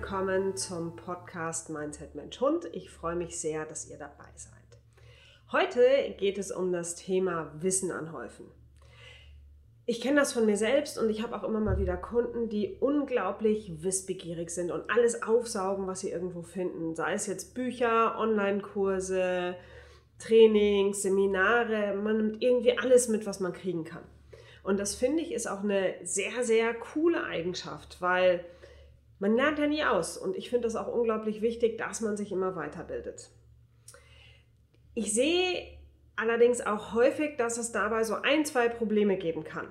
willkommen zum Podcast Mindset Mensch Hund. Ich freue mich sehr, dass ihr dabei seid. Heute geht es um das Thema Wissen anhäufen. Ich kenne das von mir selbst und ich habe auch immer mal wieder Kunden, die unglaublich wissbegierig sind und alles aufsaugen, was sie irgendwo finden. Sei es jetzt Bücher, Online-Kurse, Trainings, Seminare, man nimmt irgendwie alles mit, was man kriegen kann. Und das finde ich ist auch eine sehr, sehr coole Eigenschaft, weil man lernt ja nie aus und ich finde das auch unglaublich wichtig, dass man sich immer weiterbildet. Ich sehe allerdings auch häufig, dass es dabei so ein, zwei Probleme geben kann.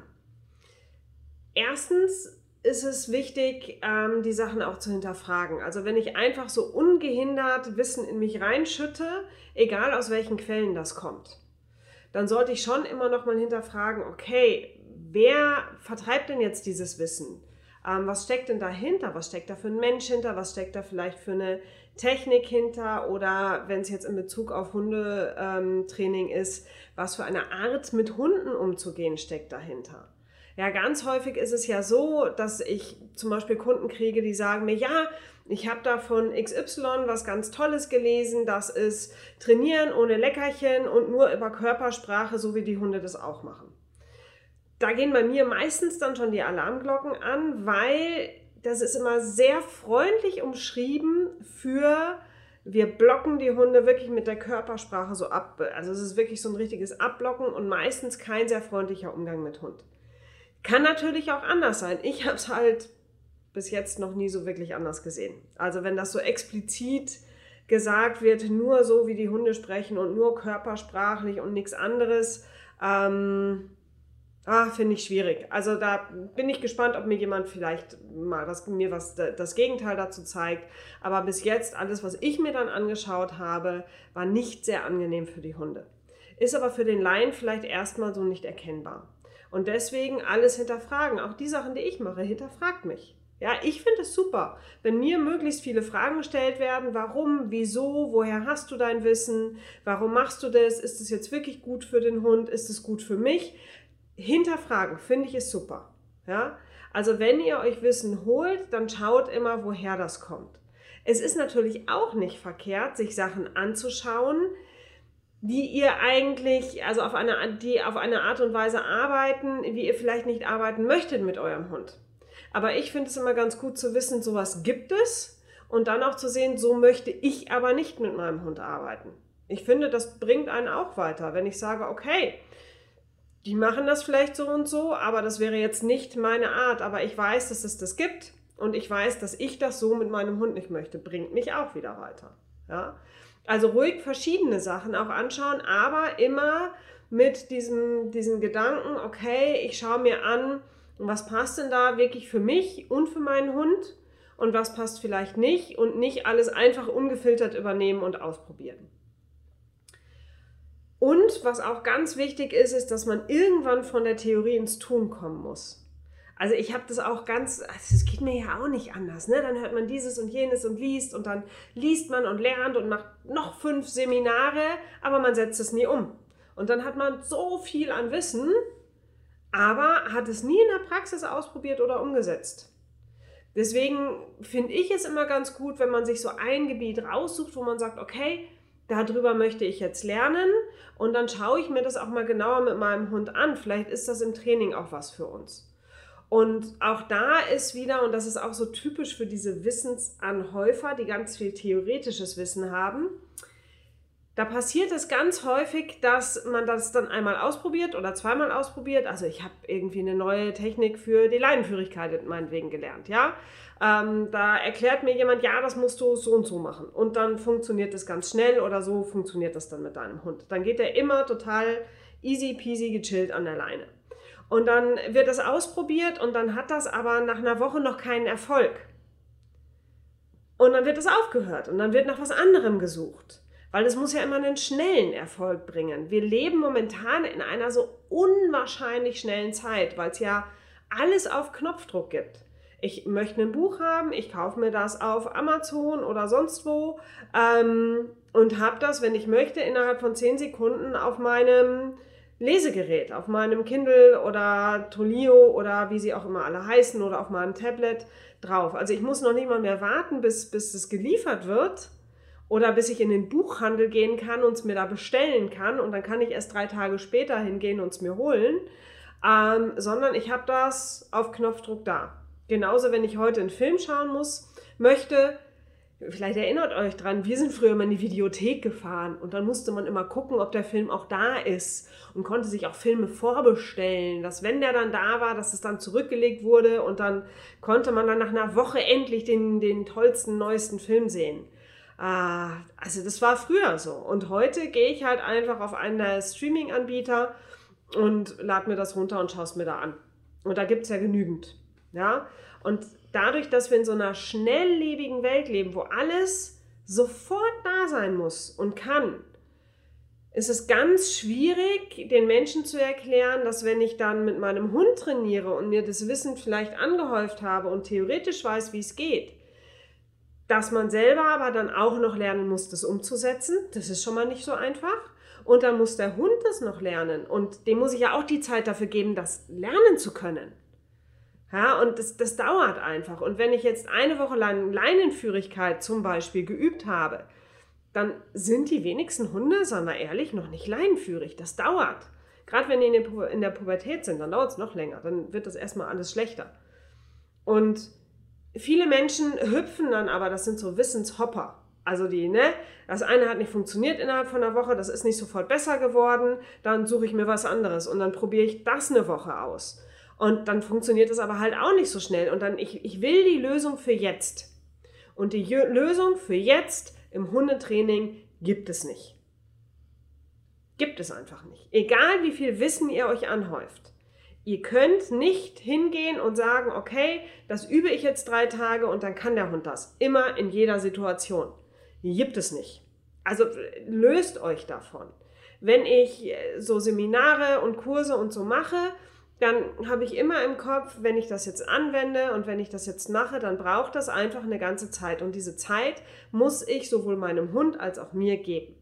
Erstens ist es wichtig, ähm, die Sachen auch zu hinterfragen. Also wenn ich einfach so ungehindert Wissen in mich reinschütte, egal aus welchen Quellen das kommt, dann sollte ich schon immer noch mal hinterfragen, okay, wer vertreibt denn jetzt dieses Wissen? Ähm, was steckt denn dahinter? Was steckt da für ein Mensch hinter? Was steckt da vielleicht für eine Technik hinter? Oder wenn es jetzt in Bezug auf Hundetraining ähm, ist, was für eine Art mit Hunden umzugehen steckt dahinter? Ja, ganz häufig ist es ja so, dass ich zum Beispiel Kunden kriege, die sagen mir, ja, ich habe da von XY was ganz Tolles gelesen, das ist Trainieren ohne Leckerchen und nur über Körpersprache, so wie die Hunde das auch machen da gehen bei mir meistens dann schon die Alarmglocken an, weil das ist immer sehr freundlich umschrieben für wir blocken die Hunde wirklich mit der Körpersprache so ab. Also es ist wirklich so ein richtiges Abblocken und meistens kein sehr freundlicher Umgang mit Hund. Kann natürlich auch anders sein. Ich habe es halt bis jetzt noch nie so wirklich anders gesehen. Also wenn das so explizit gesagt wird, nur so wie die Hunde sprechen und nur körpersprachlich und nichts anderes, ähm, Ah, finde ich schwierig. Also da bin ich gespannt, ob mir jemand vielleicht mal was, mir was das Gegenteil dazu zeigt. Aber bis jetzt alles, was ich mir dann angeschaut habe, war nicht sehr angenehm für die Hunde. Ist aber für den Laien vielleicht erstmal so nicht erkennbar. Und deswegen alles hinterfragen. Auch die Sachen, die ich mache, hinterfragt mich. Ja, ich finde es super, wenn mir möglichst viele Fragen gestellt werden. Warum, wieso, woher hast du dein Wissen? Warum machst du das? Ist es jetzt wirklich gut für den Hund? Ist es gut für mich? Hinterfragen, finde ich es super. Ja? Also wenn ihr euch Wissen holt, dann schaut immer, woher das kommt. Es ist natürlich auch nicht verkehrt, sich Sachen anzuschauen, die ihr eigentlich, also auf eine, die auf eine Art und Weise arbeiten, wie ihr vielleicht nicht arbeiten möchtet mit eurem Hund. Aber ich finde es immer ganz gut zu wissen, sowas gibt es und dann auch zu sehen, so möchte ich aber nicht mit meinem Hund arbeiten. Ich finde, das bringt einen auch weiter, wenn ich sage, okay, die machen das vielleicht so und so, aber das wäre jetzt nicht meine Art. Aber ich weiß, dass es das gibt und ich weiß, dass ich das so mit meinem Hund nicht möchte. Bringt mich auch wieder weiter. Ja? Also ruhig verschiedene Sachen auch anschauen, aber immer mit diesem, diesem Gedanken, okay, ich schaue mir an, was passt denn da wirklich für mich und für meinen Hund und was passt vielleicht nicht und nicht alles einfach ungefiltert übernehmen und ausprobieren. Und was auch ganz wichtig ist, ist, dass man irgendwann von der Theorie ins Tun kommen muss. Also ich habe das auch ganz, also das geht mir ja auch nicht anders. Ne? Dann hört man dieses und jenes und liest und dann liest man und lernt und macht noch fünf Seminare, aber man setzt es nie um. Und dann hat man so viel an Wissen, aber hat es nie in der Praxis ausprobiert oder umgesetzt. Deswegen finde ich es immer ganz gut, wenn man sich so ein Gebiet raussucht, wo man sagt, okay, darüber möchte ich jetzt lernen und dann schaue ich mir das auch mal genauer mit meinem Hund an. Vielleicht ist das im Training auch was für uns. Und auch da ist wieder, und das ist auch so typisch für diese Wissensanhäufer, die ganz viel theoretisches Wissen haben, da passiert es ganz häufig, dass man das dann einmal ausprobiert oder zweimal ausprobiert. Also ich habe irgendwie eine neue Technik für die Leinenführigkeit meinetwegen gelernt, ja. Ähm, da erklärt mir jemand, ja, das musst du so und so machen. Und dann funktioniert das ganz schnell oder so funktioniert das dann mit deinem Hund. Dann geht er immer total easy peasy gechillt an der Leine. Und dann wird das ausprobiert und dann hat das aber nach einer Woche noch keinen Erfolg. Und dann wird es aufgehört und dann wird nach was anderem gesucht. Weil es muss ja immer einen schnellen Erfolg bringen. Wir leben momentan in einer so unwahrscheinlich schnellen Zeit, weil es ja alles auf Knopfdruck gibt. Ich möchte ein Buch haben, ich kaufe mir das auf Amazon oder sonst wo ähm, und habe das, wenn ich möchte, innerhalb von 10 Sekunden auf meinem Lesegerät, auf meinem Kindle oder Tolio oder wie sie auch immer alle heißen oder auf meinem Tablet drauf. Also ich muss noch nicht mal mehr warten, bis, bis es geliefert wird oder bis ich in den Buchhandel gehen kann und es mir da bestellen kann und dann kann ich erst drei Tage später hingehen und es mir holen, ähm, sondern ich habe das auf Knopfdruck da. Genauso, wenn ich heute einen Film schauen muss, möchte, Vielleicht erinnert euch dran, wir sind früher immer in die Videothek gefahren und dann musste man immer gucken, ob der Film auch da ist und konnte sich auch Filme vorbestellen, dass wenn der dann da war, dass es dann zurückgelegt wurde und dann konnte man dann nach einer Woche endlich den, den tollsten, neuesten Film sehen. Ah, also das war früher so und heute gehe ich halt einfach auf einen der Streaming-Anbieter und lade mir das runter und schaue es mir da an. Und da gibt es ja genügend. Ja, und dadurch, dass wir in so einer schnelllebigen Welt leben, wo alles sofort da sein muss und kann, ist es ganz schwierig, den Menschen zu erklären, dass wenn ich dann mit meinem Hund trainiere und mir das Wissen vielleicht angehäuft habe und theoretisch weiß, wie es geht, dass man selber aber dann auch noch lernen muss, das umzusetzen. Das ist schon mal nicht so einfach. Und dann muss der Hund das noch lernen. Und dem muss ich ja auch die Zeit dafür geben, das lernen zu können. Ja, und das, das dauert einfach. Und wenn ich jetzt eine Woche lang Leinenführigkeit zum Beispiel geübt habe, dann sind die wenigsten Hunde, sagen wir ehrlich, noch nicht leinenführig. Das dauert. Gerade wenn die in der Pubertät sind, dann dauert es noch länger. Dann wird das erstmal alles schlechter. Und viele Menschen hüpfen dann aber, das sind so Wissenshopper. Also die, ne, das eine hat nicht funktioniert innerhalb von einer Woche, das ist nicht sofort besser geworden, dann suche ich mir was anderes und dann probiere ich das eine Woche aus. Und dann funktioniert es aber halt auch nicht so schnell. Und dann, ich, ich will die Lösung für jetzt. Und die Lösung für jetzt im Hundetraining gibt es nicht. Gibt es einfach nicht. Egal wie viel Wissen ihr euch anhäuft. Ihr könnt nicht hingehen und sagen, okay, das übe ich jetzt drei Tage und dann kann der Hund das. Immer in jeder Situation. Gibt es nicht. Also löst euch davon. Wenn ich so Seminare und Kurse und so mache, dann habe ich immer im Kopf, wenn ich das jetzt anwende und wenn ich das jetzt mache, dann braucht das einfach eine ganze Zeit. Und diese Zeit muss ich sowohl meinem Hund als auch mir geben.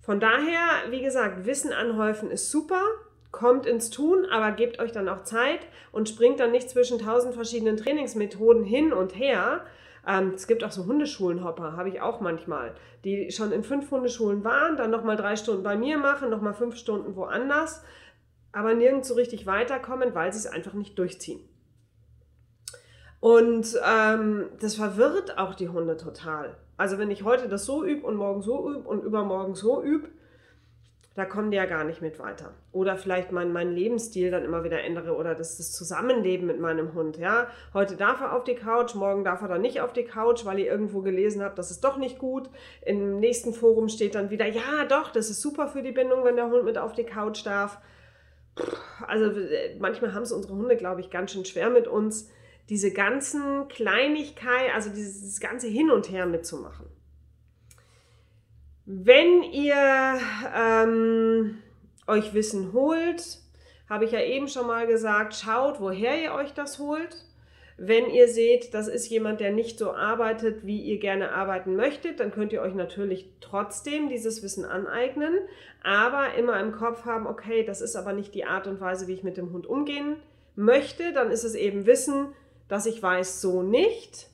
Von daher, wie gesagt, Wissen anhäufen ist super, kommt ins Tun, aber gebt euch dann auch Zeit und springt dann nicht zwischen tausend verschiedenen Trainingsmethoden hin und her. Ähm, es gibt auch so Hundeschulenhopper, habe ich auch manchmal, die schon in fünf Hundeschulen waren, dann nochmal drei Stunden bei mir machen, nochmal fünf Stunden woanders aber nirgends so richtig weiterkommen, weil sie es einfach nicht durchziehen. Und ähm, das verwirrt auch die Hunde total. Also wenn ich heute das so übe und morgen so übe und übermorgen so übe, da kommen die ja gar nicht mit weiter. Oder vielleicht meinen mein Lebensstil dann immer wieder ändere oder das, das Zusammenleben mit meinem Hund. Ja? Heute darf er auf die Couch, morgen darf er dann nicht auf die Couch, weil ihr irgendwo gelesen habt, das ist doch nicht gut. Im nächsten Forum steht dann wieder, ja doch, das ist super für die Bindung, wenn der Hund mit auf die Couch darf also manchmal haben es unsere Hunde, glaube ich, ganz schön schwer mit uns, diese ganzen Kleinigkeiten, also dieses ganze Hin und Her mitzumachen. Wenn ihr ähm, euch Wissen holt, habe ich ja eben schon mal gesagt, schaut, woher ihr euch das holt. Wenn ihr seht, das ist jemand, der nicht so arbeitet, wie ihr gerne arbeiten möchtet, dann könnt ihr euch natürlich trotzdem dieses Wissen aneignen, aber immer im Kopf haben, okay, das ist aber nicht die Art und Weise, wie ich mit dem Hund umgehen möchte. Dann ist es eben Wissen, dass ich weiß, so nicht.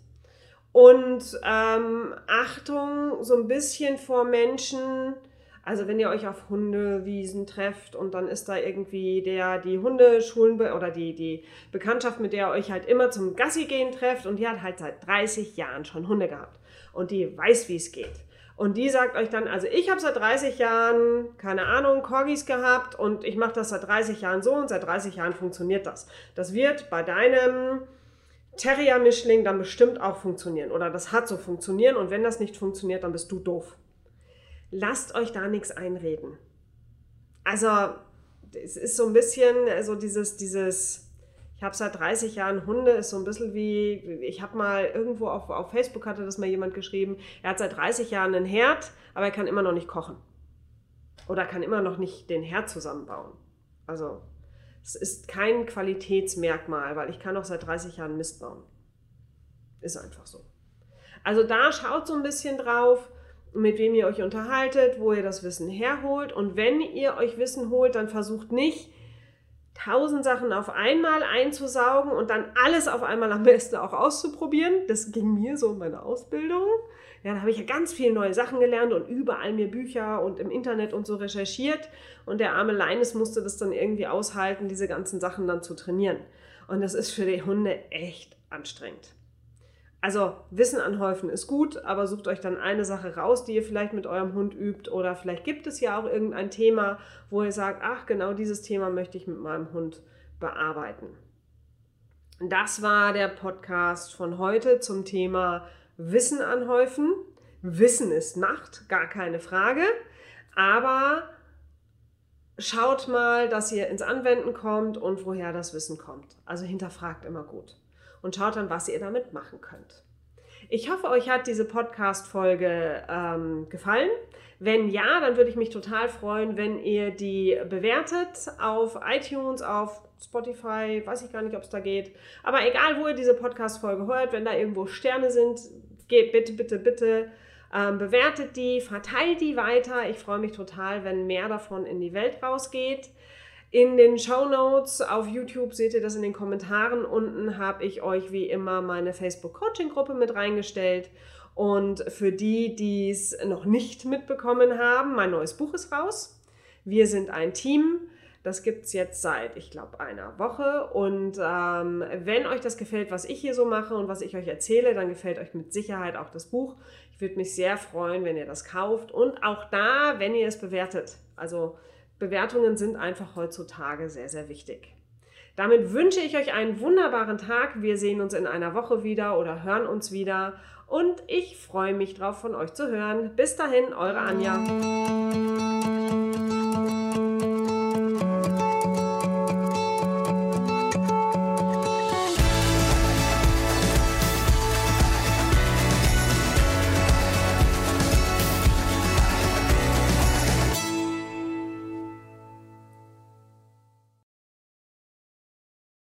Und ähm, Achtung so ein bisschen vor Menschen, also wenn ihr euch auf Hundewiesen trefft und dann ist da irgendwie der, die Hundeschulen oder die, die Bekanntschaft, mit der ihr euch halt immer zum Gassi gehen trefft und die hat halt seit 30 Jahren schon Hunde gehabt und die weiß, wie es geht. Und die sagt euch dann, also ich habe seit 30 Jahren, keine Ahnung, Corgis gehabt und ich mache das seit 30 Jahren so und seit 30 Jahren funktioniert das. Das wird bei deinem Terrier-Mischling dann bestimmt auch funktionieren oder das hat so funktionieren und wenn das nicht funktioniert, dann bist du doof lasst euch da nichts einreden. Also, es ist so ein bisschen, also dieses, dieses, ich habe seit 30 Jahren Hunde, ist so ein bisschen wie, ich habe mal irgendwo auf, auf Facebook hatte das mal jemand geschrieben, er hat seit 30 Jahren einen Herd, aber er kann immer noch nicht kochen. Oder kann immer noch nicht den Herd zusammenbauen. Also, es ist kein Qualitätsmerkmal, weil ich kann auch seit 30 Jahren Mist bauen. Ist einfach so. Also da schaut so ein bisschen drauf, mit wem ihr euch unterhaltet, wo ihr das Wissen herholt. Und wenn ihr euch Wissen holt, dann versucht nicht, tausend Sachen auf einmal einzusaugen und dann alles auf einmal am besten auch auszuprobieren. Das ging mir so in meiner Ausbildung. Ja, da habe ich ja ganz viele neue Sachen gelernt und überall mir Bücher und im Internet und so recherchiert. Und der arme Leines musste das dann irgendwie aushalten, diese ganzen Sachen dann zu trainieren. Und das ist für die Hunde echt anstrengend. Also Wissen anhäufen ist gut, aber sucht euch dann eine Sache raus, die ihr vielleicht mit eurem Hund übt oder vielleicht gibt es ja auch irgendein Thema, wo ihr sagt, ach genau dieses Thema möchte ich mit meinem Hund bearbeiten. Das war der Podcast von heute zum Thema Wissen anhäufen. Wissen ist Macht, gar keine Frage, aber schaut mal, dass ihr ins Anwenden kommt und woher das Wissen kommt. Also hinterfragt immer gut und schaut dann, was ihr damit machen könnt. Ich hoffe, euch hat diese Podcast-Folge ähm, gefallen. Wenn ja, dann würde ich mich total freuen, wenn ihr die bewertet auf iTunes, auf Spotify, weiß ich gar nicht, ob es da geht. Aber egal, wo ihr diese Podcast-Folge hört, wenn da irgendwo Sterne sind, geht bitte, bitte, bitte ähm, bewertet die, verteilt die weiter. Ich freue mich total, wenn mehr davon in die Welt rausgeht. In den Show Notes auf YouTube seht ihr das in den Kommentaren. Unten habe ich euch wie immer meine Facebook-Coaching-Gruppe mit reingestellt. Und für die, die es noch nicht mitbekommen haben, mein neues Buch ist raus. Wir sind ein Team. Das gibt es jetzt seit, ich glaube, einer Woche. Und ähm, wenn euch das gefällt, was ich hier so mache und was ich euch erzähle, dann gefällt euch mit Sicherheit auch das Buch. Ich würde mich sehr freuen, wenn ihr das kauft und auch da, wenn ihr es bewertet. Also Bewertungen sind einfach heutzutage sehr, sehr wichtig. Damit wünsche ich euch einen wunderbaren Tag. Wir sehen uns in einer Woche wieder oder hören uns wieder. Und ich freue mich drauf, von euch zu hören. Bis dahin, eure Anja.